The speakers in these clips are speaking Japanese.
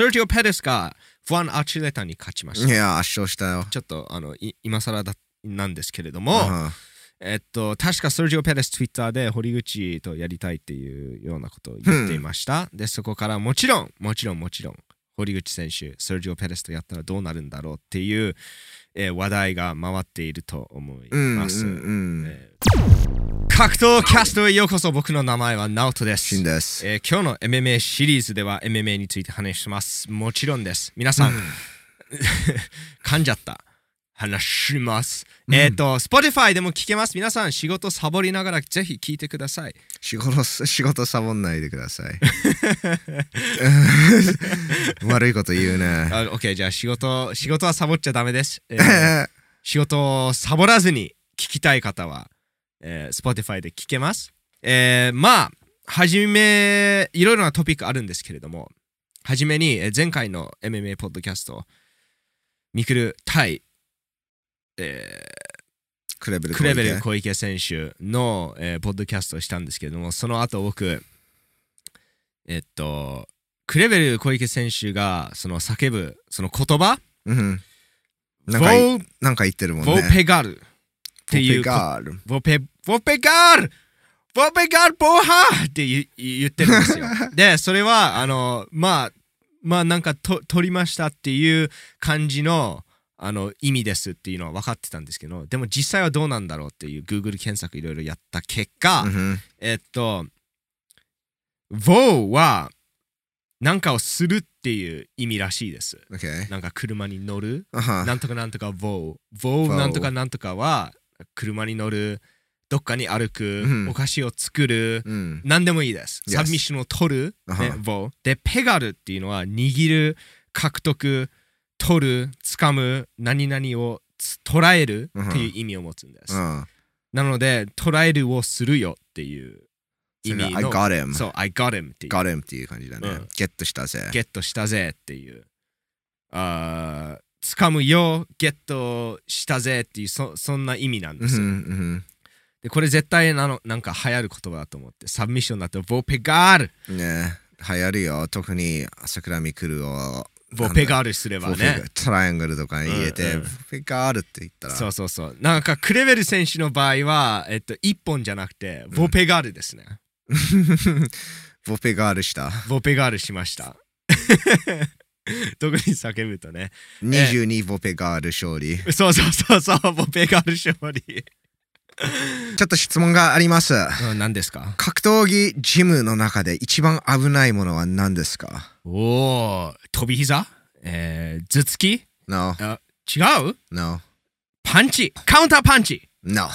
セルジオ・ペレスがファン・アチュレタに勝ちました。いや、圧勝したよ。ちょっとあのい今更だなんですけれども、うんえっと、確かセルジオ・ペレス、ツイッターで堀口とやりたいっていうようなことを言っていました。で、そこからもちろん、もちろん、もちろん、堀口選手、セルジオ・ペレスとやったらどうなるんだろうっていう、えー話題が回っていると思いうん、うん、ます。うん。えー格闘キャストへようこそ僕の名前はナオトです。です。えー今日の MMA シリーズでは MMA について話します。もちろんです。皆さん、噛んじゃった。話します。えっ、と、Spotify でも聞けます。皆さん、仕事サボりながらぜひ聞いてください。仕事、仕事サボんないでください。悪いこと言うね。あ OK、じゃあ仕事、仕事はサボっちゃダメです。えー 仕事をサボらずに聞きたい方は、えー Spotify で聞けます。えーまあ、はじめ、いろいろなトピックあるんですけれども、はじめに、えー前回の MMA ポッドキャスト、ミクル対、えクレベルークレベル小池選手の、えーポッドキャストをしたんですけれども、その後僕、えっと、クレベル小池選手がその叫ぶその言葉、うん。なんかい、なんか言ってるもんね。ボペガルっていうボペガール。ボペ、ボペガールボペガールボーハーって言言ってるんですよ。で、それは、あの、まあ、まあなんかと取りましたっていう感じのあの意味ですっていうのは分かってたんですけど、でも実際はどうなんだろうっていう Google 検索いろいろやった結果、うんえっと、VO は何かをするっていう意味らしいです。OK。なんか車に乗るあはなんとかなんとか VO。VO なんとかなんとかは車に乗る、どっかに歩く、うんお菓子を作る、うん。何でもいいです。Yes サブミッションを取る、ね、Uh-huh VO。で、ペガルっていうのは握る、獲得、取る、掴む、何々をつ捉えるっていう意味を持つんです。うん。なので、捉えるをするよっていう意味 I の。got him. そう、I got him っていう。got him っていう感じだねうん。ゲットしたぜ。ゲットしたぜっていう。あー掴むよ、ゲットしたぜっていうそそんな意味なんうんですでこれ絶対なのなんか流行る言葉だと思って、サブミッションだとボペガール、うん。ね流行るよ。特に桜見来るを。ボペガールすればねガ。トライアングルとかに入れて、うんうんボペガールって言ったら。そうそうそう。なんかクレベル選手の場合は、えっと、一本じゃなくて、ボペガールですね。ボペガールした？ボペガールしました。特に叫ぶとね。22ボペガール勝利。そうそうそうそう、ボペガール勝利。ちょっと質問があります。うん何ですか？格闘技ジムの中で一番危ないものは何ですか？おお、飛び膝？えー、頭突き ?No, あ違う？No, パンチ？カウンターパンチ？No.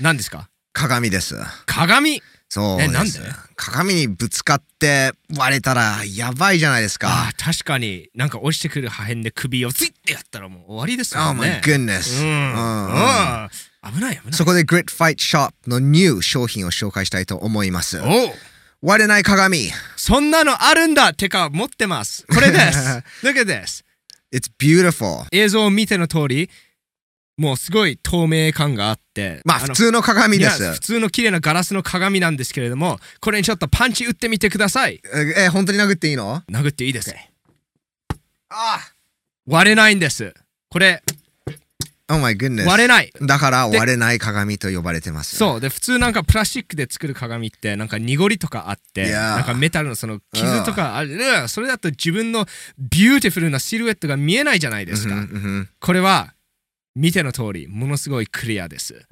何ですか？鏡です。鏡？そうです。えなんで？鏡にぶつかって割れたらやばいじゃないですあか。ー確かになんか落ちてくる破片で首をツイッてやったらもう終わりです Oh よ my ね。goodness. うんうんうんうん危ない危ない。そこで Grit Fight Shop のニュー商品を紹介したいと思います。割れない鏡。そんなのあるんだてか持ってます。これです。Look at this. It's beautiful. 映像を見ての通り、もうすごい透明感があって。のまあ普通の鏡でいす。や普通の綺麗なガラスの鏡なんですけれども、これにちょっとパンチ打ってみてください。え、え本当に殴っていいの？殴っていいです。あ割れないんです。これ、Oh my goodness. 割れない。だから割れない鏡と呼ばれてます。そう。で、普通なんかプラスチックで作る鏡って、なんか濁りとかあって、なんかメタルのその傷とかある。うんそれだと自分のビューティフルなシルエットが見えないじゃないですか。うんうんこれは、見ての通り、ものすごいクリアです。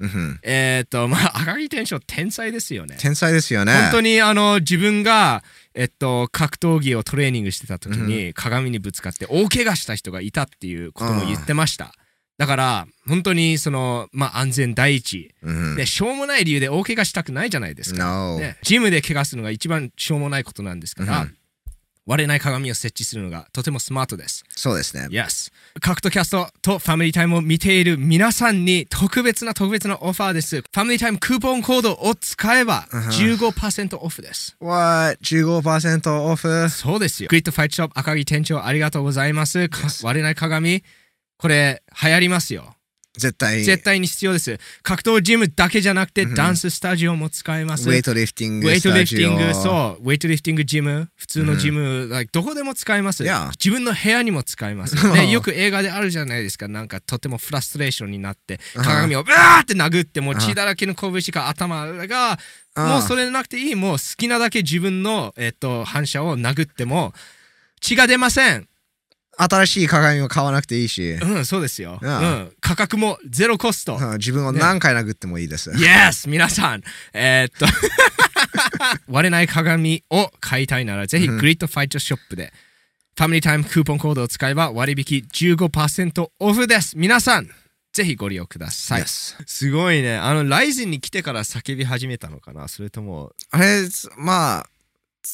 えっ、と、まあ、赤木天章天才ですよね。天才ですよね。本当にあの自分が、えっと、格闘技をトレーニングしてた時に鏡にぶつかって大怪我した人がいたっていうことも言ってました。だから本当にその、まあ、安全第一うんでしょうもない理由で大怪我したくないじゃないですか。ね、ジムで怪我するのが一番しょうもないことなんですから、うん割れない鏡を設置するのがとてもスマートです。そうですね。Yes。格闘キャストとファミリータイムを見ている皆さんに特別な特別なオファーです。ファミリータイムクーポンコードを使えば15%オフです。What? 15%オフ？そうですよ。グリッドファイトショップ赤木店長ありがとうございます。か割れない鏡、これ流行りますよ。絶対。絶対に必要です。格闘ジムだけじゃなくて、うんダンススタジオも使えます。ウェイトリフティングウェイトリフティング、う。そう、ウェイトリフティングジム、普通のジム、like どこでも使えます。Yeah. 自分の部屋にも使えます。ね、よく映画であるじゃないですか、なんかとてもフラストレーションになって、鏡をブワーって殴って、もう血だらけの拳か頭が、もうそれなくていい、もう好きなだけ自分の、えっと、反射を殴っても、血が出ません。新しい鏡を買わなくていいし、うん、そうですよ。う.ん、価格もゼロコスト。うん自分を何回殴ってもいいです。Yes! 皆さん、えーっと、割れない鏡を買いたいなら、ぜひグリッドファイトショップで、ファミリータイムクーポンコードを使えば割引15%オフです。皆さん、ぜひご利用ください。Yes すごいね。あの、ライズンに来てから叫び始めたのかな？それとも、あれ、まあ、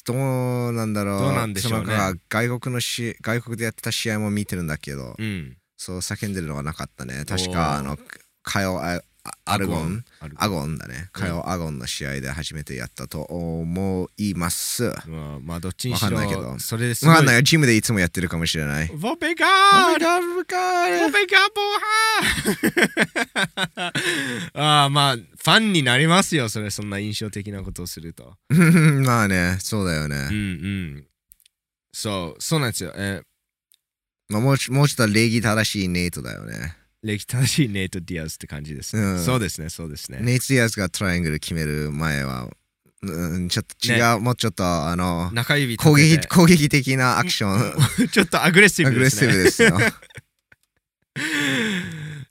どうなんだろう。どうなんでしょうね外国のし、外国でやってた試合も見てるんだけど、うん。そう叫んでるのがなかったね。確か、あの、カヨアアルゴン、アルゴン。アゴンだね。カヨアゴンの試合で初めてやったと思います。わまあ、まあ、どっちにしわかんないけどろ、それですごい。かんないよ。ジムでいつもやってるかもしれない。ボベガーガブカボベガボハー ああ、まあ、ファンになりますよ、それ、そんな印象的なことをすると。ー まあね、そうだようんね。うん。そう、そうなんですよ。えーまあ、もうちもうちょっと礼儀正しいネイトだよね。礼儀正しいネイト・ディアスって感じですね、うんそうですね、そうですね。ネイト・ディアスがトライアングル決める前は、うん、ちょっと違う、もうちょっとあの、中指攻撃攻撃的なアクション、ちょっとアグレッシアグレッシブですね。ブですよ。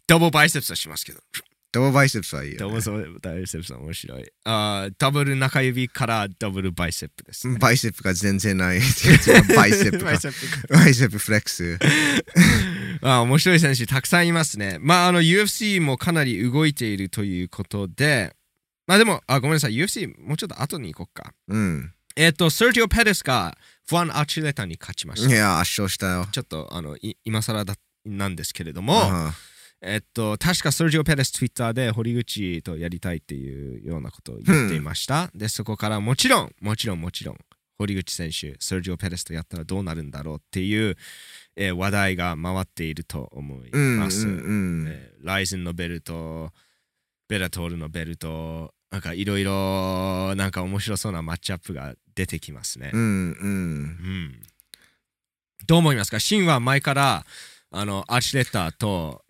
ダブルバイセプスはしますけど。ドボバイセプスはいいダよ、ね。ブルバイセプスは面白い。あーダブル中指からダブルバイセプです、ね。バイセプが全然ない。バイセプが バイ。セプバイセプフレックス。あ面白い選手たくさんいますね。まあ、あの UFC もかなり動いているということで、まあでも、あごめんなさい、UFC もうちょっと後に行こうか。うん。えっ、と、セルティオ・ペレスがファン・アーチレタに勝ちました。いや、圧勝したよ。ちょっとあのい今更だなんですけれども、あえっと、確かセルジオ・ペレス、ツイッターで堀口とやりたいっていうようなことを言っていました。で、そこからもちろん、もちろん、もちろん、堀口選手、セルジオ・ペレスとやったらどうなるんだろうっていう、えー話題が回っていると思います。ライゼンのベルト、ベラトールのベルト、なんかいろいろ、なんか面白そうなマッチアップが出てきますね。うんうん。うんどう思いますか？シンは前からあのアーチレッターと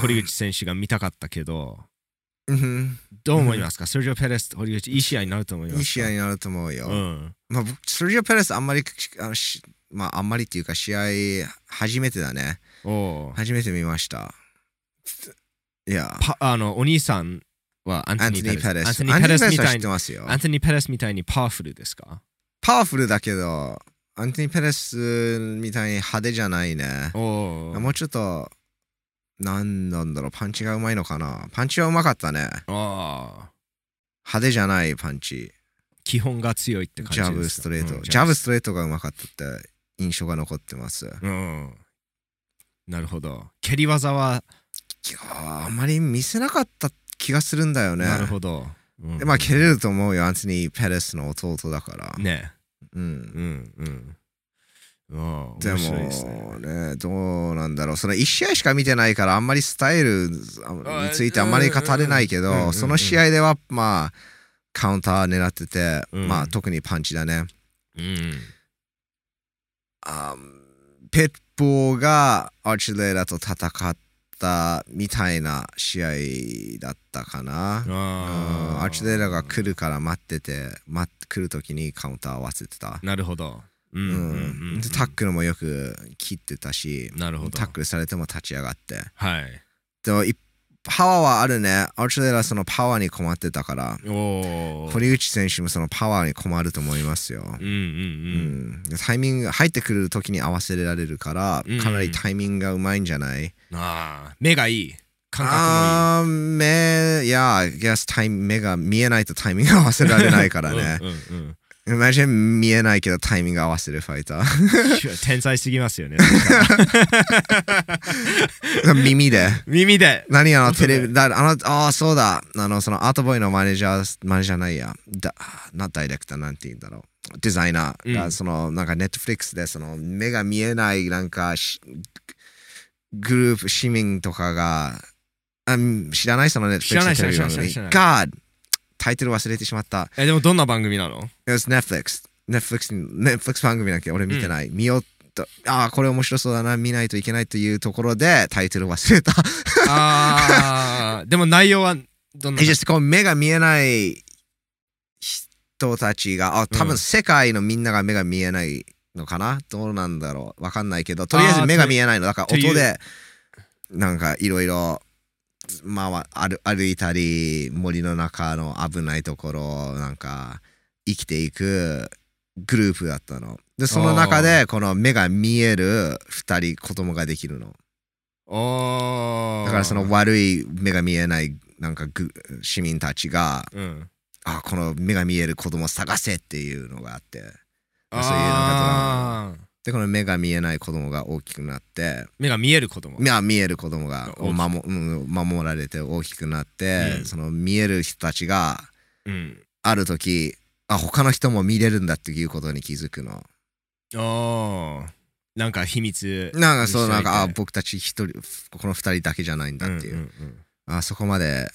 堀口選手が見たかったけどうんどう思いますか、セルジオ・ペレスと堀口いい試合になると思いますか？いい試合になると思うよ。うんまあ、僕セルジオ・ペレスあんまり、あのしまあ、あんまりっていうか試合初めてだね。初めて見ました。いや、パあのお兄さんはアントニー・ペレス。アントニー・ペレスみたいにア。ントニー・ペレスみたいにパワフルですか？パワフルだけど、アントニー・ペレスみたいに派手じゃないね。もうちょっと、なんなんだろう、パンチがうまいのかな？パンチはうまかったね。あ派手じゃないパンチ。基本が強いって感じですか？ジャブ、ストレート。うんジャブ、ストレートがうまかったって印象が残ってます。うんなるほど蹴り技は、いやーあんまり見せなかった気がするんだよね。なるほど、うんでまあ、蹴れると思うよ、アントニー・ペレスの弟だから。ねうん。うんうんでもね、どうなんだろう。その1試合しか見てないから、あんまりスタイルについてあんまり語れないけど、その試合では、まあ、カウンター狙ってて、うんまあ、特にパンチだね。うんあペッポーがアーチレーラと戦ったみたいな試合だったかな。アーチレーラが来るから待ってて、待って来るときにカウンター合わせてた。なるほど。うんううんうんん、でタックルもよく切ってたし、タックルされても立ち上がって。はい。でも、いパワーはあるね。アーチェレラそのパワーに困ってたから。堀内選手もそのパワーに困ると思いますよ。うんうんう。うんタイミング入ってくる時に合わせられるから、うんかなりタイミングがうまいんじゃない、ああ、目がいい。感覚もあー目、いや、I guess タイ目が見えないとタイミング合わせられないから。ね。うんうんうん。Imagine 見えないけどタイミング合わせるファイター。天才すぎますよね。耳で。耳で。何あのテレビ、だあの、ああ、そうだ。あの、そのアートボーイのマネージャー、マネージャーないや。だ、な、ダイレクターなんて言うんだろう。デザイナーが、うんその、なんかネットフリックスで、その、目が見えない、なんかし、グループ、市民とかが、あ知らないそのね、知らないテレビ番組知らない知らない God! タイトル忘れてしまった。え、でもどんな番組なの？It was Netflix。Netflix, Netflix 番組だっけ？俺見てない。見ようと。ああ、これ面白そうだな。見ないといけないというところでタイトル忘れた。あー、でも内容はどんな just こう目が見えない人たちが、あ多うん分世界のみんなが目が見えないのかな？どうなんだろう？わかんないけど、とりあえず目が見えないの。だから音で、なんかいろいろ、まあ、歩歩いたり、森の中の危ないところ、なんか生きていくグループだったの。で、その中で、この目が見える二人子供ができるの。だからその悪い目が見えないなんかぐ市民たちが、うん。あこの目が見える子供を探せっていうのがあってそういうのがでこの目が見えない子供が大きくなって目が見える子供。目が見える子供が守,、うん、守られて大きくなって、うん。その見える人たちがうん。ある時あ他の人も見れるんだっていうことに気づくの。おー。なんか秘密。なんかそうなんかあ僕たち一人この二人だけじゃないんだっていう、んんん。あそこまで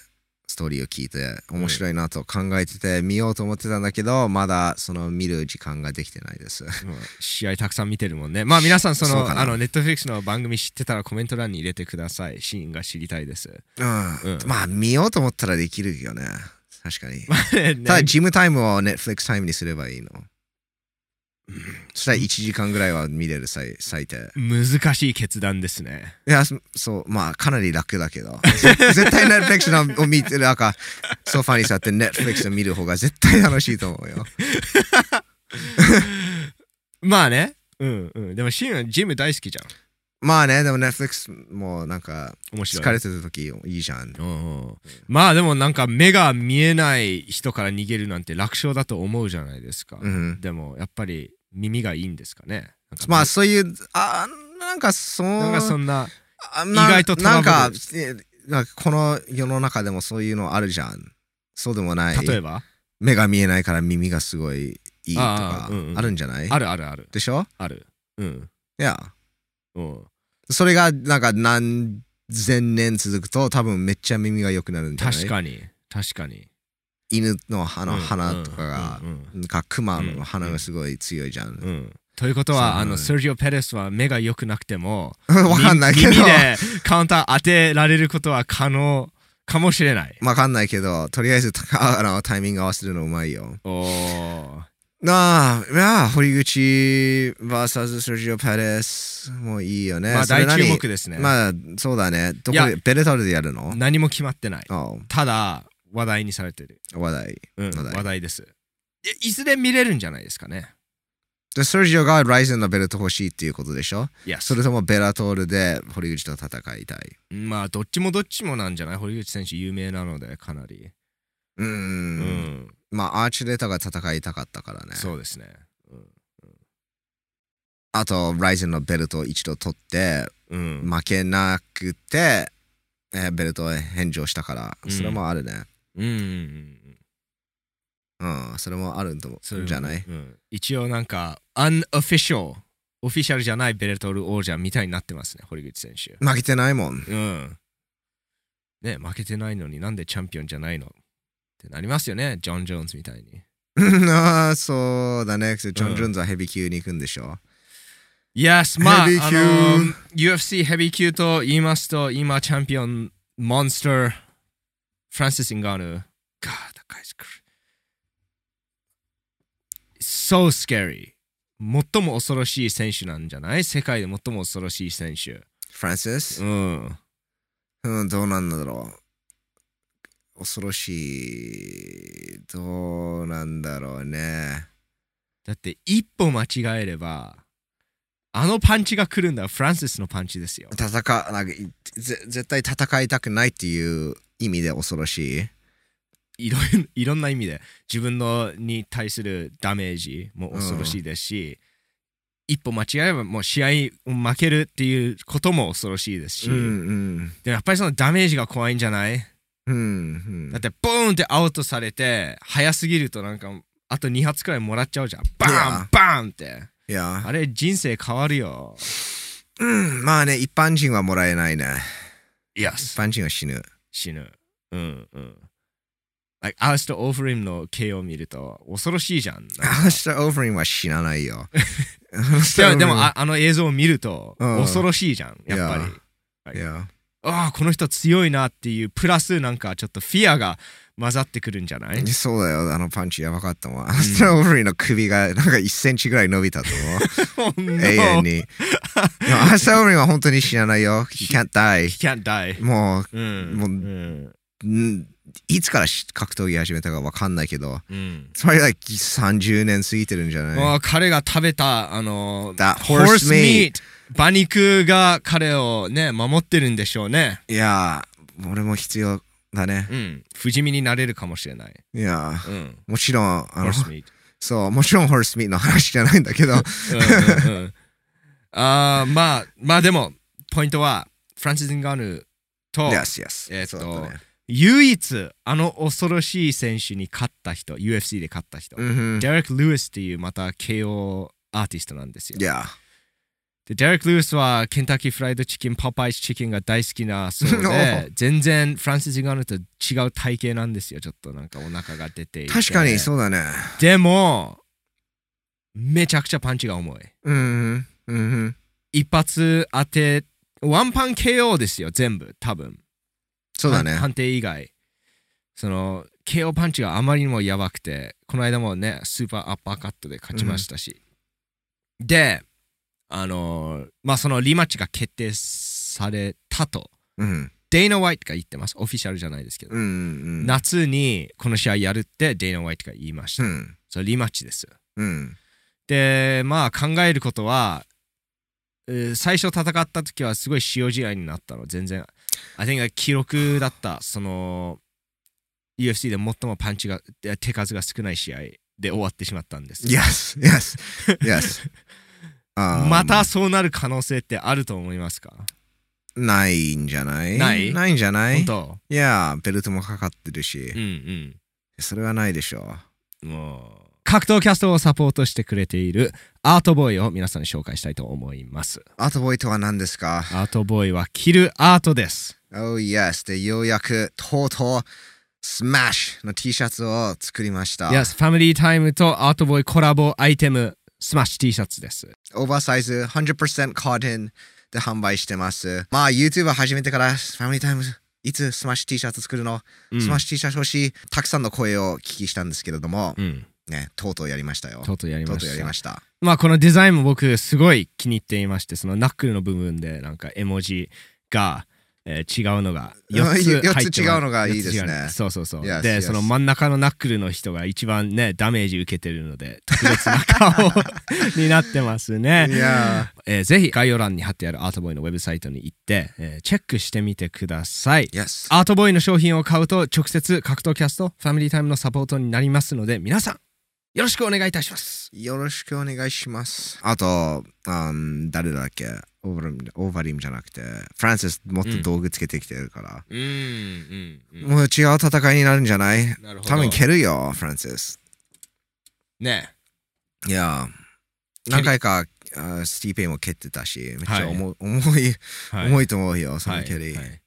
ストーリーを聞いて面白いなと考えてて見ようと思ってたんだけどまだその見る時間ができてないです。うん試合たくさん見てるもんね。まあ皆さんその、あの、ネットフリックスの番組知ってたらコメント欄に入れてください。シーンが知りたいです。うんうんまあ見ようと思ったらできるよね。確かに。ねただ、ジムタイムを Netflix タイムにすればいいの。そしたら1時間ぐらいは見れる最最低。難しい決断ですね。いや、そそう、まあかなり楽だけど。ぜ 絶対 Netflix のを見てる、なんかソファに座って Netflix を見る方が絶対楽しいと思うよ。まあね。うんうん。でもシーンはジム大好きじゃん。まあね、でも Netflix もなんか面白い。疲れてる時いいじゃんまあでもなんか目が見えない人から逃げるなんて楽勝だと思うじゃないですか。うんでもやっぱり耳がいいんですかね？かまあそういう、あなんかそう、なんかそんな、意外とトラブルなんかこの世の中でもそういうのあるじゃん。そうでもない。例えば？目が見えないから耳がすごいいいとかあるんじゃない？あるあるある。でしょ？ある。うん。いや。うん。それがなんか何千年続くと多分めっちゃ耳が良くなるんじゃない？確かに。確かに。犬のあのうん鼻とかがかクマの鼻がすごい強いじゃん。ということは、あの、セルジオ・ペレスは目が良くなくても、わかんないけど。耳でカウンター当てられることは可能かもしれない。わかんないけど、とりあえずたあのタイミング合わせるのうまいよ。おー。なあ、いや、堀口 VS セルジオ・ペレスもういいよね。まあ大注目ですね。まあ、そうだね。どこで、ベルトルでやるの？何も決まってない。あただ、話題にされてる。話題。うん、話題話題です。いいずれ見れるんじゃないですかね。で、セルジオがライゼンのベルト欲しいっていうことでしょ？いや、それともベラトールで堀口と戦いたい。まあ、どっちもどっちもなんじゃない？堀口選手有名なので、かなり。うー。うんん。まあ、アーチレーターが戦いたかったからね。そうですね。あと、ライゼンのベルトを一度取って、うん。負けなくて、えーベルトを返上したから、うんそれもあるね。うんうんうん。うん、それもあると思うんじゃない？うん一応なんか、unofficial、オフィシャルじゃないベルトル王者みたいになってますね、堀口選手。負けてないもん。うん。ね、負けてないのになんでチャンピオンじゃないのってなりますよね、ジョン・ジョーンズみたいに。ああ、そうだね。ジョン・ジョーンズはヘビー級に行くんでしょ。Yes、まあ、あの、UFC ヘビー級と言いますと、今チャンピオン、モンスター、フランシス・インガーヌ。God, that guy's cr- so scary. 最も恐ろしい選手なんじゃない？世界で最も恐ろしい選手。フランシスうん。うん、どうなんだろう。恐ろしい。どうなんだろうね。だって一歩間違えれば、あのパンチが来るんだフランシスのパンチですよ。戦なんかいぜ絶対戦いたくないっていう意味で恐ろしい？いろいろんな意味で。自分のに対するダメージも恐ろしいですし、一歩間違えればもう試合を負けるっていうことも恐ろしいですし、うんうん。でもやっぱりそのダメージが怖いんじゃない？うんうん。だってボーンってアウトされて早すぎるとなんかあと2発くらいもらっちゃうじゃん。バいや。ーンバーンって。いや、あれ人生変わるよ。うん、まあね、一般人はもらえないね。Yes 一般人は死ぬ。死ぬ。うんうん。like アースト・オーフリムの KO を見ると恐ろしいじゃん。なんかアースター・オーフリンは死なないよ。でもでもああの映像を見るとうん恐ろしいじゃん、やっぱり。いや、ああ、この人強いなっていう、プラスなんかちょっとフィアが混ざってくるんじゃない？そうだよ、あのパンチやばかったもん。アースター・オーフリンの首がなんか1センチぐらい伸びたと思う。Oh. 永遠に。アースター・オーフリンは本当に死なないよ。He can't die. He can't die. もうん。もううん。う、んいつから格闘技始めたかわかんないけど、うん。つまり like 30年過ぎてるんじゃない？彼が食べた、あの、That horse meat. 馬肉が彼をね、守ってるんでしょうね。いや、俺も必要だね。うん。不死身になれるかもしれない。いや、うん。もちろん、あの。そう、もちろんホースミートの話じゃないんだけど、うんうんうんあーまあ、まあでも、ポイントは、フランシス・ンガーヌと、yes, yes. えーっとね唯一、あの恐ろしい選手に勝った人、UFC で勝った人、デレック・ルイスっていうまた KO アーティストなんですよ。いや、でデレック・ルイスはケンタッキーフライドチキン、パパイスチキンが大好きなそう おで、全然フランシス・ガーヌと違う体型なんですよ。ちょっとなんかお腹が出ていて。確かにそうだね。でも、めちゃくちゃパンチが重い。うんうん。一発当て、ワンパン KO ですよ、全部、多分。そうだね。判定以外。その、KO パンチがあまりにもやばくて、この間もね、スーパーアッパーカットで勝ちましたし。で、あのーまあ、そのリマッチが決定されたと、うん。デイナ・ホワイトが言ってます。オフィシャルじゃないですけど。うんうん。夏にこの試合やるってデイナ・ホワイトが言いました。うん。それリマッチです。うん。で、まあ考えることは、えー最初戦った時はすごい塩試合になったの。全然。I think 記録だった。その、UFC で最もパンチが、え手数が少ない試合で終わってしまったんです。Yes, yes, yes. またそうなる可能性ってあると思いますか？ないんじゃない？ない？ないんじゃない？本当？いや、ベルトもかかってるしう、んそれはないでしょうん。もう、格闘キャストをサポートしてくれているアートボーイを皆さんに紹介したいと思います。う。アートボーイとは何ですか？アートボーイは着るアートです。Oh yes. で、ようやくとうとう、スマッシュの T シャツを作りました。Yes、ファミリータイムとアートボーイコラボアイテム、スマッシュ T シャツです。オーバーサイズ100%コットンで販売してます。まあ YouTube 始めてからファミリータイムいつスマッシュ T シャツ作るの、うんスマッシュ T シャツ欲しいたくさんの声を聞きしたんですけれども、うん。ね、とうとうやりましたよ。とうとうやりとうとうました。やりました。まあこのデザインも僕すごい気に入っていまして、そのナックルの部分でなんか絵文字が、えー違うのが4 つ入ってます四つ違うのがいいですねそうそうそう。で.その真ん中のナックルの人が一番ね、ダメージ受けてるので、特別な顔になってますね。いやえーぜひ概要欄に貼ってあるアートボーイのウェブサイトに行って、えーチェックしてみてください。ー、Yes。アートボーイの商品を買うと直接格闘キャスト、ファミリータイムのサポートになりますので、皆さん、よろしくお願いいたします。よろしくお願いします。あと、あん誰だっけ？オーバリムオーバリムじゃなくて、フランシスもっと道具つけてきてるから、うん、うん、うん。もう違う戦いになるんじゃない？なるほど。多分蹴るよ、フランシス。ね。いや、何回かあスティーペイも蹴ってたし、めっちゃ重,、重い、はい重いと思うよ、そはいの蹴り。はいもう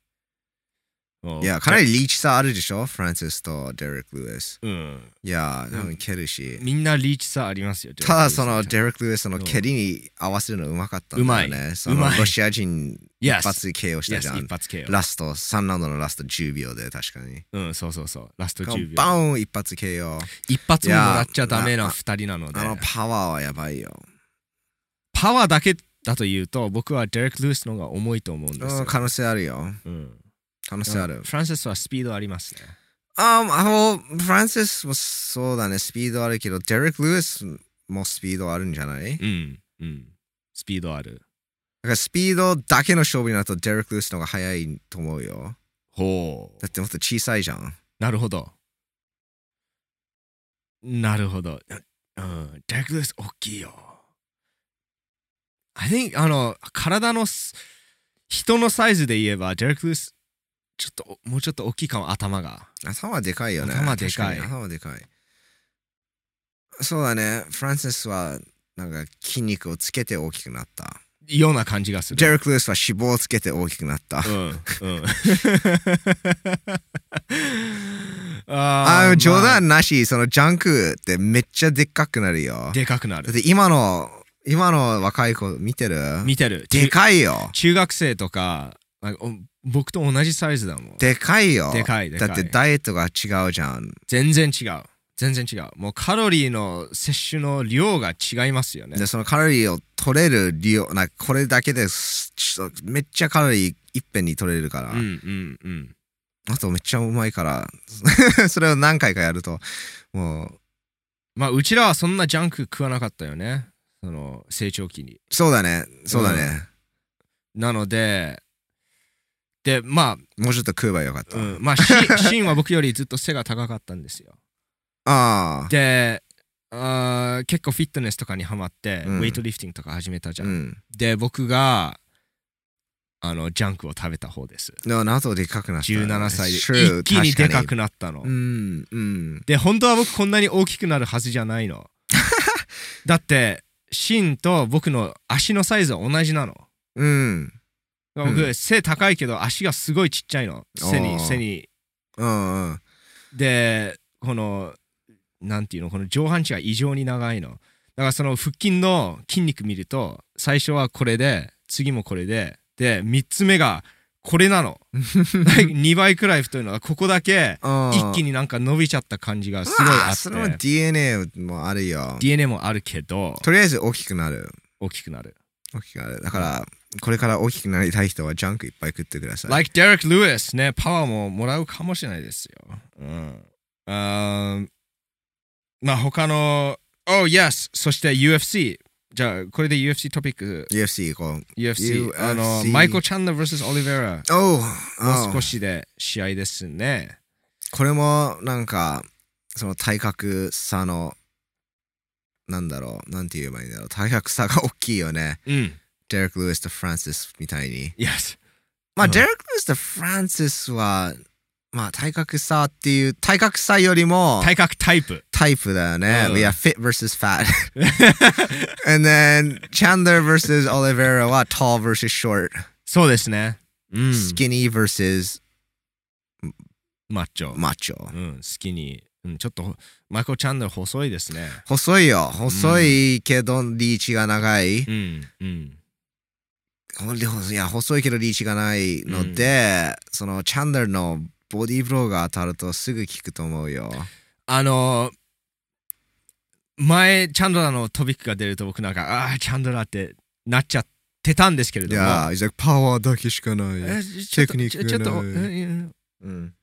いや、かなりリーチ差あるでしょ？フランシスとデレック・ルイス。うん。いや、多分蹴るし。みんなリーチ差ありますよ。ただそのデデレック・ルイスの蹴りに合わせるのうまかったんだようまね。そうのまいロシア人一発 KO したじゃん一。発 KO。ラスト、3ラウンドのラスト10秒で確かに。うん、そうそうそう。ラスト10秒。バーン一発 KO。一発ももらっちゃダメな2人なのであ。のパワーはやばいよ。パワーだけだというと、僕はデレック・ルースの方が重いと思うんですよ。うん可能性あるよ。うん。可能性ある。フランシスはスピードありますね。ああの、フランシスもそうだね、スピードあるけど、デレック・ルイスもスピードあるんじゃない？だかうん。うん。スピードある。らスピードだけの勝負になるとデレック・ルイスの方が速いと思うよ。ほう。だってもっと小さいじゃん。なるほど。なるほど。うん。デレック・ルイス大きいよ。I think, あの、体のす人のサイズで言えば、デレック・ルイス、ちょっと、もうちょっと大きいかも、頭が。頭でかいよね。頭でかい頭でかい。そうだね、フランシスはなんか筋肉をつけて大きくなった。ような感じがする。ジェレック・ルイスは脂肪をつけて大きくなった。うん。うん。ああ冗談なし、そのジャンクってめっちゃでっかくなるよ。でかくなる。だって今の、今の若い子見てる？見てる。でかいよ。中学生とか、僕と同じサイズだもん。でかいよ。でかいでかいだってダイエットが違うじゃん。全然違う。全然違う。もうカロリーの摂取の量が違いますよねで、。そのカロリーを取れる量、なこれだけですちょっとめっちゃカロリーいっぺんに取れるから。うんうんうん。あとめっちゃうまいから、それを何回かやると、もう、まあ、うちらはそんなジャンク食わなかったよね。その成長期に。そうだね、そうだね。なので、で、まもうちょっと食えばよかった。あ、うん、まあ、シシンは僕よりずっと背が高かったんですよ。ああ。で、あー結構フィットネスとかにハマって、うんウェイトリフティングとか始めたじゃ。うんん。で、僕が、あの、ジャンクを食べた方です。でも、ナトでかくなった、17歳で一気にでか確くなったの。うん、うん。で、本当は僕こんなに大きくなるはずじゃないの。だって、シンと僕の足のサイズは同じなの。うん。僕、うん背高いけど足がすごいちっちゃいの。背に、背に。うんうん。で、この、なんていうの、この上半身が異常に長いの。だからその腹筋の筋肉見ると、最初はこれで、次もこれで、で、3つ目がこれなの。2倍くらい太いのは、ここだけ一気にになんか伸びちゃった感じがすごいあって。それも DNA もあるよ。DNA もあるけど、とりあえず大きくなる。大きくなる。大きくなる。だから、これから大きくなりたい人はジャンクいっぱい食ってください。Like Derek Lewis ね、パワーももらうかもしれないですよ。うん。あーまあ他の、Oh yes! そして UFC。じゃあ、これで UFC トピック、UFC 行こう。UFC。UFC あの、マイコ・チャンダー vs オリベラ。おうもう少しで試合ですね。これもなんかその体格差のなんだろうなんて言えばいいんだろう体格差が大きいよねうん。デレック・ルイスとフランシスみたいに Yes。まあ、うんデレック・ルイスとフランシスはまあ体格差っていう体格差よりも体格タイプ。タイプだよね、うん We have fit versus fat and then Chandler versus Oliveira は tall versus short、そうですね。うん。skinny versus マッチョ。マッチョうん、好きに。うん、ちょっと、マイコ・チャンダー細いですね。細いよ細いけどリーチが長い、うん、うん。いや細いけどリーチがないので、そのチャンダルのボディーブローが当たるとすぐ効くと思うよ。あの前チャンドラーのトピックが出ると僕なんかああーチャンドラーってなっちゃってたんですけれどもいや、he's like パワーだけしかない。テクニックがちょっと、うんうん。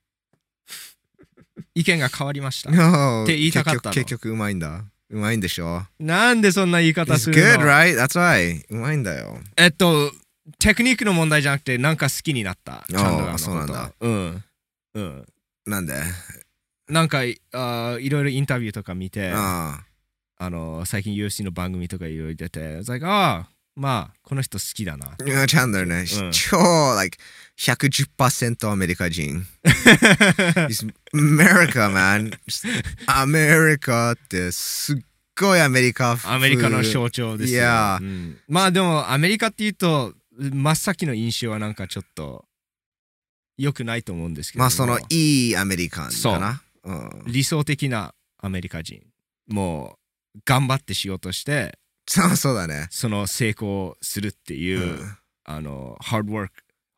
意見が変わりましたって言いたかったの結局うまいんだ。うまいんでしょなんでそんな言い方 It's する good, の right? That's why. うまいんだよ。えっとテクニックの問題じゃなくてなんか好きになったチャンドラーのことそうなんだ。うん。うん。なんで？なんかあーいろいろインタビューとか見てああの最近 UFC の番組とかいろいろ出て It's like ああまあこの人好きだな。あ。いやチャンダルね、うん。超、like、110%アメリカ人。He's America, man. America ってすっごいアメリカ風。アメリカの象徴ですよ、いやうん。まあでもアメリカっていうと真っ先の印象はなんかちょっと良くないと思うんですけどもまあそのいいアメリカンかな。うん、理想的なアメリカ人もう頑張って仕事してそう そうだね。その成功するっていう、うんあのハードワーク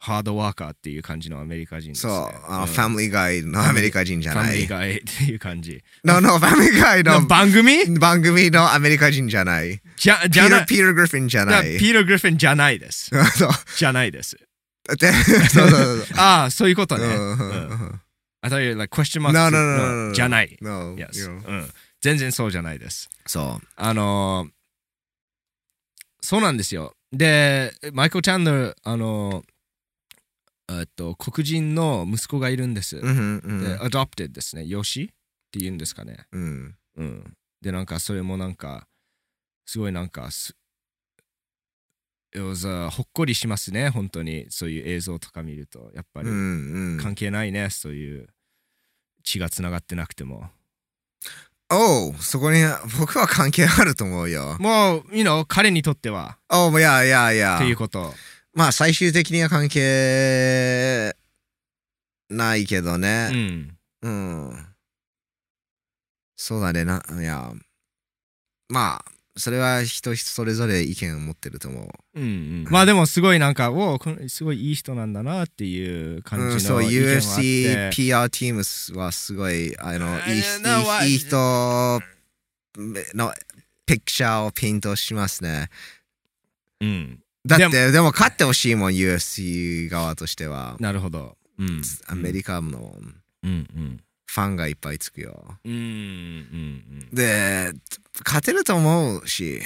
ハードワーカーっていう感じのアメリカ人です、そうね、、あの、うんファミリーガイのアメリカ人じゃないファミリー。ガイっていう感じ No, no, ファミリーガイ？のの番組？番組のアメリカ人じゃない。じゃじゃないピーター・グリフィンじゃじゃあない。ピーター・グリフィンじゃないです じゃないですでそうそうそう。ああそういうことね、うんうん I thought you were like question mark No, no, no, no, no, no. じゃない。No, Yes. うん。全然そうじゃないです。そう。あのーそうなんですよ。で、マイクル・チャンダル、あのーえっと、黒人の息子がいるんです。うんうんで、adopted ですね。養子？って言うんですかね。うん。うん。で、なんか、それもなんか、すごいなんかす、uh, ほっこりしますね、本当に。そういう映像とか見ると。やっぱり、うんうん。関係ないね、そういう血がつながってなくても。おう、そこに僕は関係あると思うよ。もう、you know 彼にとっては、おう、いやいやいやって。いうこと。まあ最終的には関係ないけどうね。ん。うん。そうだねな。いや。まあ、それは人それぞれ意見を持ってると思う。うんうん、まあでもすごいなんか、おすごいいい人なんだなっていう感うん、そう、じの意見はあって、UFC PR チームはすごい、あの、いいあいいいいい人のピクチャーをペイントしますね。うん。だって、ででも勝ってほしいもん、UFC 側としては。なるほど。うん。アメリカの。ファンがいっぱいつくよ。うんうんうん。で、勝てると思うし、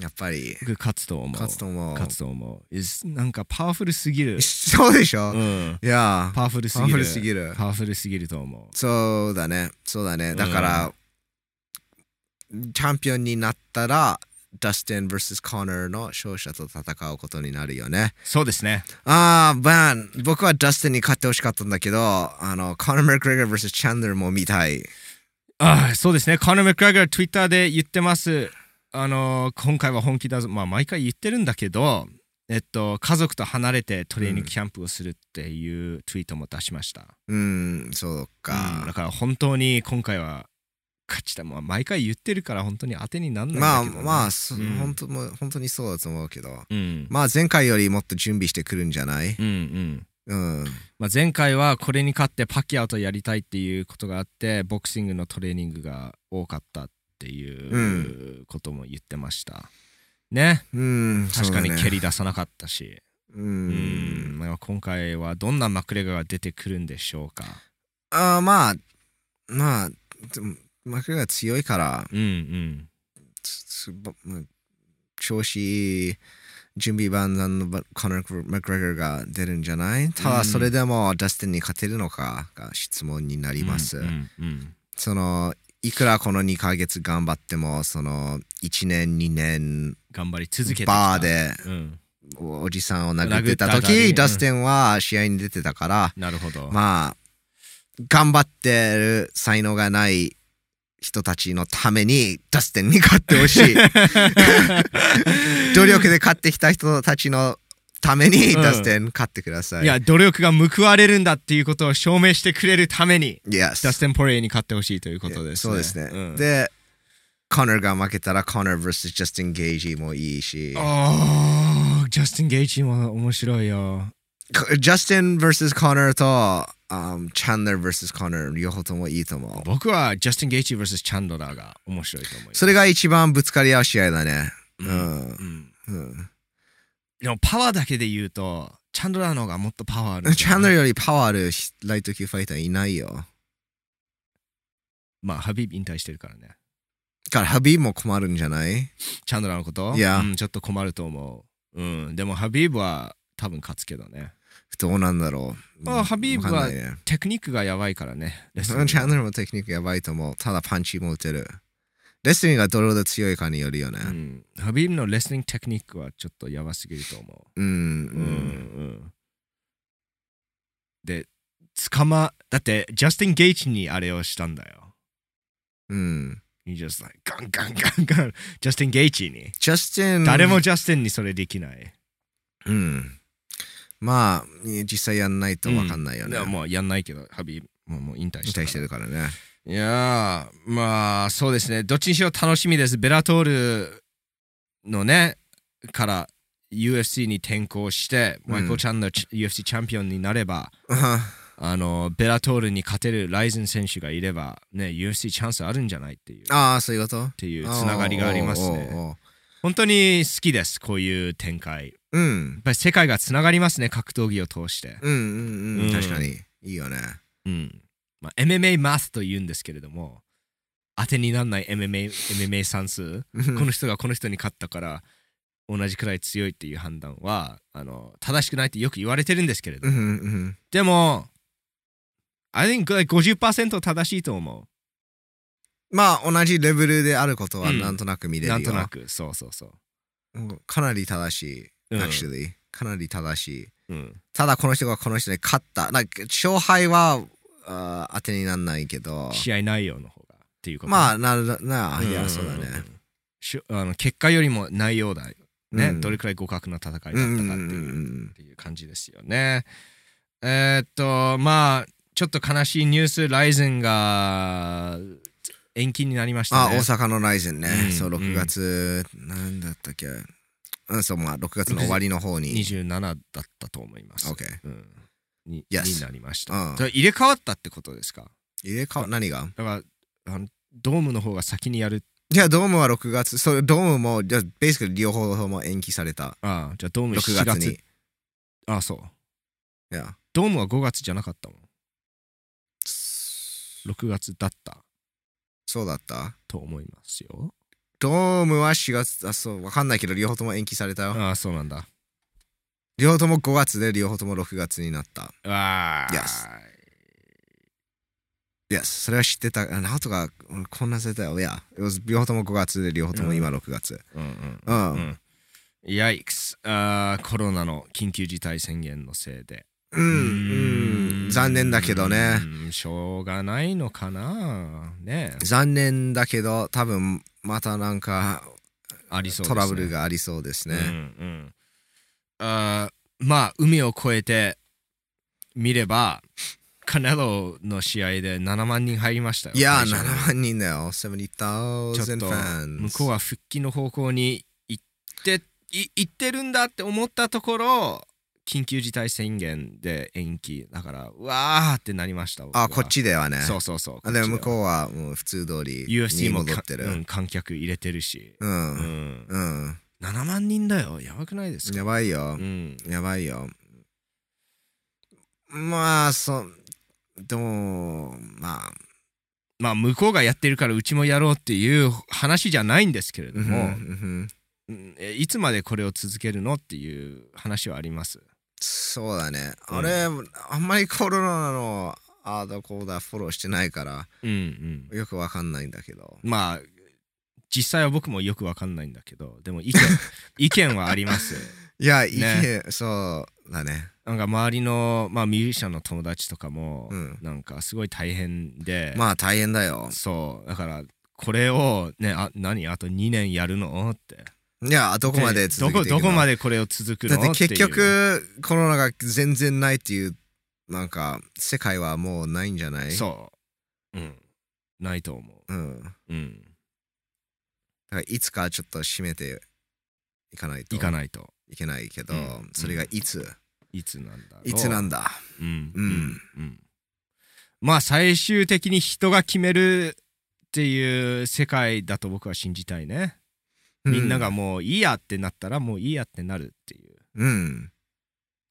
やっぱり、僕勝つと思う。勝つと思う。勝つと思う。なんかパワフルすぎる。そうでしょ、いうん。や、パワフルすパワフぎる。ルすぎる。パワフルすぎると思う。そうだね、そうだね。だから、チャンピオンになったら、ダスティン vs コナーの勝者と戦うことになるよね。そうですね。ああ、バン、僕はダスティンに勝ってほしかったんだけど、あの、コナー・マクレガー vs チャンダーも見たい。ああ、そうですね。コナー・マクレガー、ツイッターで言ってます。あの、今回は本気だぞ。まあ、毎回言ってるんだけど、えっと、家族と離れてトレーニングキャンプをするっていうツイートも出しました。うん、そううんか。だから本当に今回は勝ちた。まあ、毎回言ってるから本当に当てになんないんまあだけどね、まあ、そうん本当もう本当にそうだと思うけど。うん。まあ前回よりもっと準備してくるんじゃない？うんうん。うん。まあ、前回はこれに勝ってパキアウとやりたいっていうことがあってボクシングのトレーニングが多かったっていうことも言ってました。ねうん、確かに蹴り出さなかったし、ううんん。まあ今回はどんなマクレガーが出てくるんでしょうか？あーまあ、まあ、でもマクレガー強いから、うんうん。調子準備万端のバコナー・マクレガーが出るんじゃない？たうんだそれでもダスティンに勝てるのか？が質問になります。うんうんそのいくらこの2ヶ月頑張ってもその1年2年頑張り続けてバーでうん、おじさんを殴ってた殴ったダスティンは試合に出てたから、なるほど。まあ頑張ってる才能がない人たちのためにダスティンに勝ってほしい 努力で勝ってきた人たちのためにうんダスティン勝ってください。いや、努力が報われるんだっていうことを証明してくれるために、Yes ダステン・ポレイに勝ってほしいということですね。そうですね。うんで、コナーが負けたらコナー vs ジャスティン・ゲージもいいし、ああ、ジャスティン・ゲイチも面白いよ。ジャスティン vs コナーと、um, チャンダー vs コナー両方ともいいと思う。僕はジャスティン・ゲイチ vs チャンドラーが面白いと思います。それが一番ぶつかり合う試合だね。ううんん。うんうんでもパワーだけで言うと、チャンドラーの方がもっとパワーあるね。チャンダーよりパワーあるライト級ファイターいないよ。まあ、ハビーブ引退してるからね。だからハビーも困るんじゃない？チャンドラーのこと？いやうん、ちょっと困ると思う。うん、でもハビーブは多分勝つけどね。どうなんだろう。あハビーブはテクニックがやばいからね。レスチリングャンダーもテクニックやばいと思う。ただパンチも打てる。レスリングがどれほど強いかによるよね。うん、ハビーブのレスリングテクニックはちょっとやばすぎると思うん。う。ううんんで、捕ま、だってジャスティン・ゲイチにあれをしたんだよ。うん。He just like ガンガンガンガン。ジャスティン・ゲイチに。ジャスティン。誰もジャスティンにそれできない。うん。まあ、実際やんないとわかんないよね。うやんないけど、ハビーブもうもう引退してから期待してるからね。いやー、まあそうですね。どっちにしろ楽しみです。ベラトールのね、から UFC に転向して、うんマイコちゃんの UFC チャンピオンになれば、ああの、ベラトールに勝てるライゼン選手がいれば、ね、UFC チャンスあるんじゃないっていう、っあー、そういうこと？ていうつながりがありますね。本当に好きです、こういう展開。やっうん。ぱり世界がつながりますね、格闘技を通して。うんうんうん。うん確かに。いいよね。うん。まあ、MMA マスと言うんですけれども、当てにならない MMA, MMA 算数。この人がこの人に勝ったから同じくらい強いっていう判断はあの正しくないってよく言われてるんですけれど、うんうんでも I think like 50%正しいと思まあ、同じレベルであることはうんなんとなく見れるよ。なんとなくそうそうそう、うんかなり正しい。うん actually。かなり正しい。うん、ただこの人がこの人に勝った。なんか勝敗はあー当てにならないけど、試合内容の方がっていうことまあ、なるな、うんいや、そうだね。しゅあの結果よりも内容だよね、うんどれくらい互角な戦いだったかってうんうんいう,、感じですよねえーっとまあちょっと悲しいニュースライゼンが延期になりましたあ、ね大阪のライゼンね。うんそう、6月、なんだったっけ。うん、そう、まあ、6月の終わりの方に。27だったと思います、OK。うん、に Yes になりました、うん。入れ替わったってことですか？入れ替わ、何が？だからあのドームの方が先にやる。いや、ドームは6月、そう、ドームも、じゃベースク両方とも延期された。ああじゃあドーム6 7月月。に。ああそう。いや。ドームは5月じゃなかったもん。6月だった。そうだった？と思いますよドームは4月、あ、そう、わかんないけど、両方とも延期されたよ。ああそうなんだ。両方とも5月で、両方とも6月になった。ああ Yes いや、それは知ってた。あなんとか、うんこんなせたよ。いや、両方とも5月で、両方とも今6月。うんうんうん。うん。ヤイクスあーコロナの緊急事態宣言のせいで。うん、うん、残念だけどね。うんしょうがないのかな。ね。残念だけど、多分またなんかありそうねトラブルがありそうですね。うんうんあーまあ海を越えて見ればカネロの試合で7万人入りましたよいや、会場に7万人だよ。ちょっ70,000とファン。向こうは復帰の方向に行ってい行ってるんだって思ったところ緊急事態宣言で延期だからうわーってなりましたあ、こっちではね。そうそうそうあでも向うこうはもう普通通り UFC にも戻ってる。かうん観客入れてるし、う。うんん、うん。7万人だよやばくないですか？やばいよう。んやばいよ。まあ、そう。でも、まあ、まあ向こうがやってるからうちもやろうっていう話じゃないんですけれどうんも、うんうんえいつまでこれを続けるのっていう話はあります？そうだね。うん。あれ、あんまりコロナのああだこうだフォローしてないから、うんうん。よくわかんないんだけど。まあ実際は僕もよくわかんないんだけどでも意見 意見はありますいや、いいね。そうだね。なんか周りの、まあ、ミュージシャンの友達とかも、うん。なんかすごい大変で、まあ大変だよ。そう。だからこれをねあ何？あと2年やるの？っていや、どこまで続けていくの？どこどこまでこれを続くの？だって結局、コロナが全然ないっていう、なんか、世界はもうないんじゃない？そう。うん。ないと思う。うん。だかううんらいつかちょっと締めていかないと。いかないと。いけないけど、うん。それがいつ、いつなんだろう。いつなんだ？うん。うん。うん。まあ最終的に人が決めるっていう世界だと僕は信じたいねみんながもういいやってなったらもういいやってなるっていう。うん。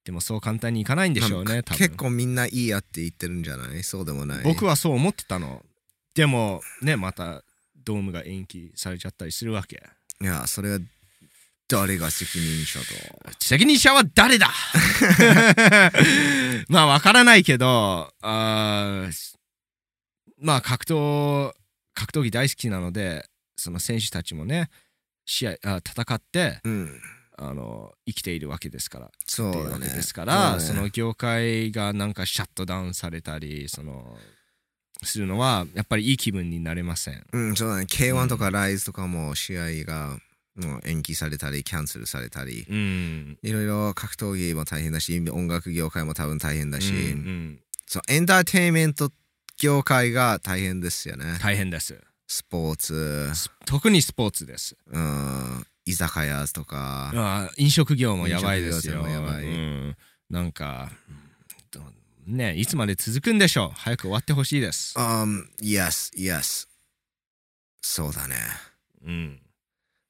でもそう簡単にいかないんでしょうね多分。結構みんないいやって言ってるんじゃない？そうでもない。僕はそう思ってたの。でもねまたドームが延期されちゃったりするわけ。いや、それは誰が責任者と？責任者は誰だ？まあわからないけどあーまあ格闘格闘技大好きなのでその選手たちもね試合あ戦ってうん。あの生きているわけですから。そうですからそ,、の業界がなんかシャットダウンされたりそのするのはやっぱりいい気分になれません。うん、そうだね。K1 とかライズとかも試合がもう延期されたり、キャンセルされたり、うん。いろいろ格闘技も大変だし、音楽業界も多分大変だし、うんうん。そうエンターテインメント業界が大変ですよね。大変ですスポーツ、ス特にスポーツですうん、居酒屋とか、あ飲食業もやばいですよ。やばいうん、なんか、どね、いつまで続くんでしょう？早く終わってほしいです。um, yes, yes. そうだね。うん、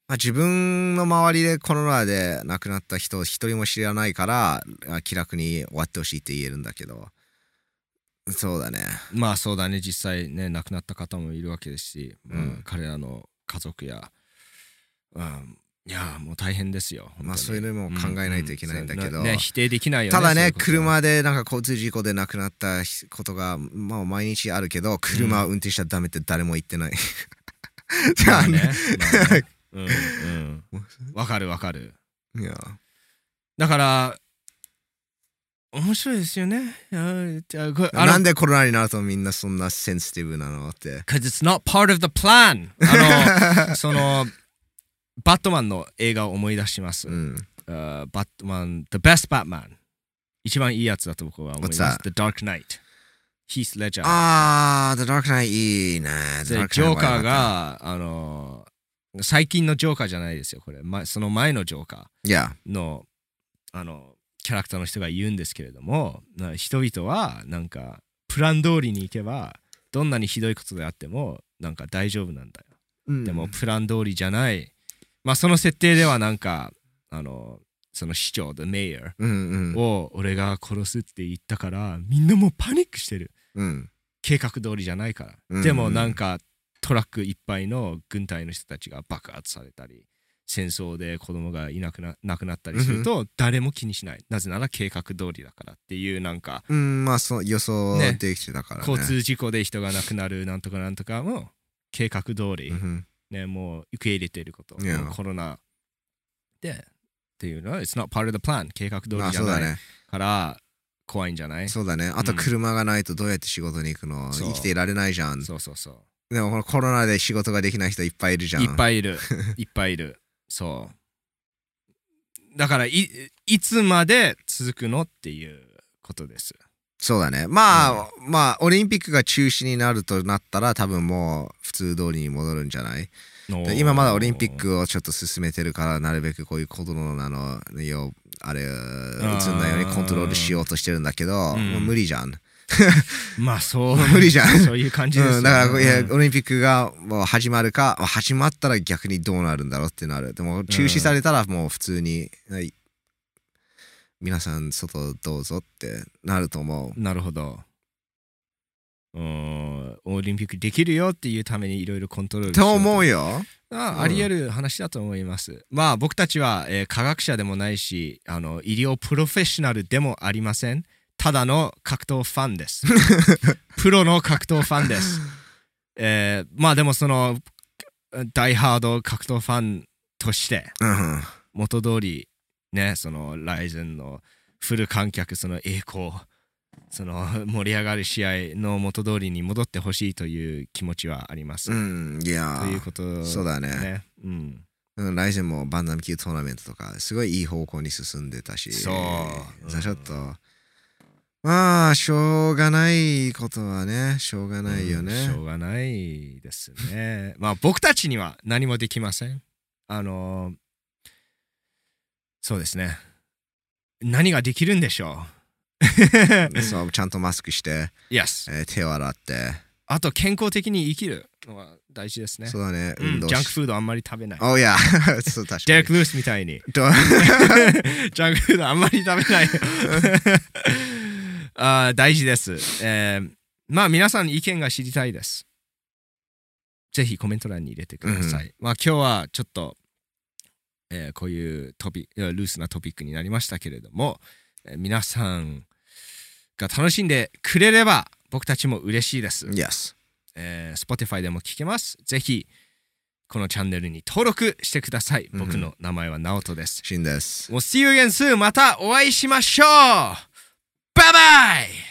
まあ、自分の周りでコロナで亡くなった人一人も知らないからあ気楽に終わってほしいって言えるんだけどそうだねまあそうだね、実際ね、亡くなった方もいるわけですし、うんうん彼らの家族や、うん、いや、もう大変ですよ。まあそういうのも考えないといけないんだけど、ううね、否定できないよね。ただね車でなんか交通事故で亡くなったことがまあ毎日あるけど車を運転しちゃダメって誰も言ってない、じゃあねまあね。まあねうんうん。わかるわかる。いやだから面白いですよね。なんでコロナになるとみんなそんなセンシティブなのって。Because it's not part of the plan. あの、その、バットマンの映画を思い出します。うん。バットマン、The Best Batman。一番いいやつだと僕は思います。The Dark Knight。Heath Ledger。あー、The Dark Knight いいね。The で Dark Knight ジョーカーが、あの、最近のジョーカーじゃないですよ、これ。ま、その前のジョーカーの、あの、キャラクターの人が言うんですけれども、な人々は、なんか、プラン通りに行けば、どんなにひどいことであっても、なんか大丈夫なんだよ。でもプラン通りじゃない、まあその設定ではなんか、あの、その市長、the mayor うんうん。を俺が殺すって言ったから、みんなもうパニックしてる。うん。計画通りじゃないから。うんでもなんかトラックいっぱいの軍隊の人たちが爆発されたり、戦争で子供がいなくな亡くなったりすると誰も気にしない。なぜなら計画通りだからっていうなんか、うん、まあそう予想ねできてたからね。交通事故で人が亡くなるなんとかなんとかも計画通り。うんね、もう受け入れていること.コロナでっていうのは、It's not part of the plan 計画通りまあじゃない。から怖いんじゃない？そうだね。あとうん車がないとどうやって仕事に行くの？そう生きていられないじゃん。そうそうそう。でもこのコロナで仕事ができない人いっぱいいるじゃん。いっぱいいる。いっぱいいる。そう。だからい、いつまで続くのっていうことです。そうだね。まあ、まあ、オリンピックが中止になるとなったら多分もう普通通りに戻るんじゃない？で今まだオリンピックをちょっと進めてるからなるべくこういうコロナのよあれ映んないようにコントロールしようとしてるんだけど、うんもう無理じゃん。まあそう。無理じゃんそういう感じですよ、うん、だから、いやうんオリンピックがもう始まるか始まったら逆にどうなるんだろうってなるでも中止されたらもう普通に、はい皆さん外どうぞってなると思うなるほど。うんオリンピックできるよっていうためにいろいろコントロールと思うよああり得る話だと思います。まあ僕たちは、えー科学者でもないしあの医療プロフェッショナルでもありません。ただの格闘ファンです。プロの格闘ファンです。えーまあでもそのダイハード格闘ファンとしてうん元通りねそのライゼンのフル観客その栄光その盛り上がる試合の元通りに戻ってほしいという気持ちはあります。うんいやということそうだねね。うん。うん、来年もバンダム級トーナメントとかすごいいい方向に進んでたしそうじゃあちょっと、まあしょうがないことはねしょうがないようんねしょうがないですね。まあ僕たちには何もできません。あのそうですね。何ができるんでしょ そうちゃんとマスクして、う ?Yes。えー手を洗って、あと健康的に生きるのが大事ですね。そうだね、うんジャンクフードあんまり食べない。おや そう確かにデレック・ルースみたいに。とジャンクフードあんまり食べない。あー大事です。えーまあ皆さん意見が知りたいです。ぜひコメント欄に入れてください。まあ今日はちょっと、えーこういうトピルースなトピックになりましたけれども、えー皆さんが楽しんでくれれば僕たちも嬉しいです。Yes えー Spotify でも聞けます。ぜひこのチャンネルに登録してください。うん僕の名前はナオトです。シンです We'll see you again soon. またお会いしましょう Bye-bye.